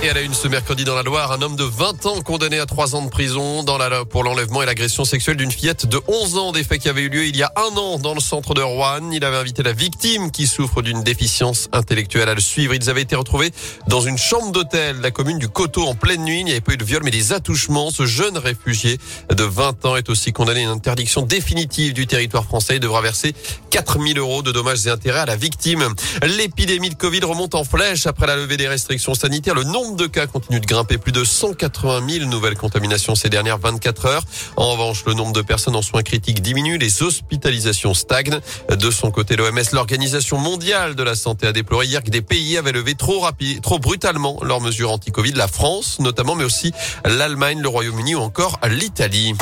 Et à la une ce mercredi dans la Loire, un homme de 20 ans condamné à 3 ans de prison pour l'enlèvement et l'agression sexuelle d'une fillette de 11 ans. Des faits qui avaient eu lieu il y a un an dans le centre de Rouen. Il avait invité la victime qui souffre d'une déficience intellectuelle à le suivre. Ils avaient été retrouvés dans une chambre d'hôtel, la commune du Coteau en pleine nuit. Il n'y avait pas eu de viol mais des attouchements. Ce jeune réfugié de 20 ans est aussi condamné à une interdiction définitive du territoire français. Il devra verser 4000 euros de dommages et intérêts à la victime. L'épidémie de Covid remonte en flèche après la levée des restrictions sanitaires. Le nombre de cas continue de grimper. Plus de 180 000 nouvelles contaminations ces dernières 24 heures. En revanche, le nombre de personnes en soins critiques diminue. Les hospitalisations stagnent. De son côté, l'OMS, l'Organisation mondiale de la santé, a déploré hier que des pays avaient levé trop rapide, trop brutalement leurs mesures anti-Covid. La France, notamment, mais aussi l'Allemagne, le Royaume-Uni ou encore l'Italie.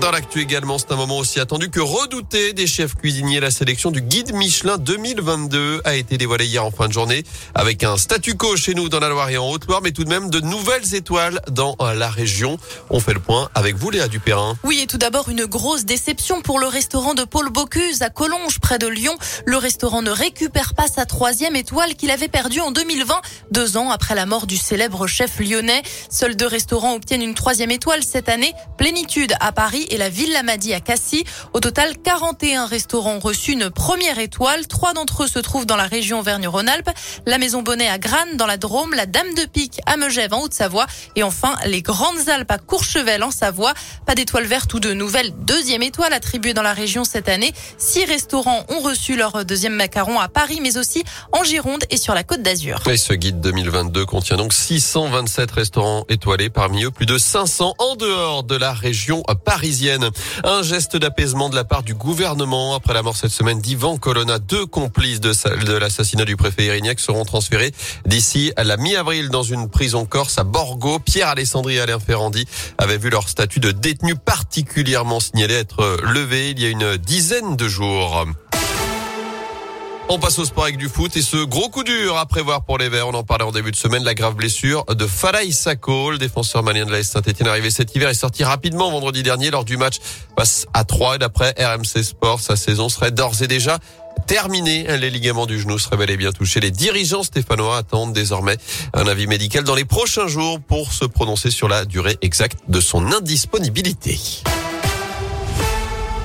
Dans l'actu également, c'est un moment aussi attendu que redouté des chefs cuisiniers. La sélection du guide Michelin 2022 a été dévoilée hier en fin de journée avec un statu quo chez nous dans la Loire et en Haute-Loire, mais tout de même de nouvelles étoiles dans la région. On fait le point avec vous, Léa Dupérin. Oui, et tout d'abord, une grosse déception pour le restaurant de Paul Bocuse à Collonges, près de Lyon. Le restaurant ne récupère pas sa troisième étoile qu'il avait perdue en 2020, deux ans après la mort du célèbre chef lyonnais. Seuls deux restaurants obtiennent une troisième étoile cette année. Plénitude à Paris et la Ville Lamadi à Cassis. Au total, 41 restaurants ont reçu une première étoile. Trois d'entre eux se trouvent dans la région Auvergne-Rhône-Alpes. La Maison Bonnet à Grannes dans la Drôme, la Dame de Pique à Megève en Haute-Savoie et enfin les Grandes Alpes à Courchevel en Savoie. Pas d'étoile verte ou de nouvelle deuxième étoile attribuée dans la région cette année. Six restaurants ont reçu leur deuxième macaron à Paris mais aussi en Gironde et sur la Côte d'Azur. Et ce guide 2022 contient donc 627 restaurants étoilés, parmi eux plus de 500 en dehors de la région parisienne. Un geste d'apaisement de la part du gouvernement après la mort cette semaine d'Ivan Colonna. Deux complices de, de l'assassinat du préfet Irignac seront transférés d'ici à la mi-avril dans une prison corse à Borgo. Pierre Alessandri et Alain Ferrandi avaient vu leur statut de détenu particulièrement signalé être levé il y a une dizaine de jours. On passe au sport avec du foot et ce gros coup dur à prévoir pour les Verts. On en parlait en début de semaine. La grave blessure de Falaï Sako, le défenseur malien de la Saint-Etienne arrivé cet hiver est sorti rapidement vendredi dernier lors du match face à 3 et d'après RMC Sport, sa saison serait d'ores et déjà terminée. Les ligaments du genou seraient bel et bien touchés. Les dirigeants stéphanois attendent désormais un avis médical dans les prochains jours pour se prononcer sur la durée exacte de son indisponibilité.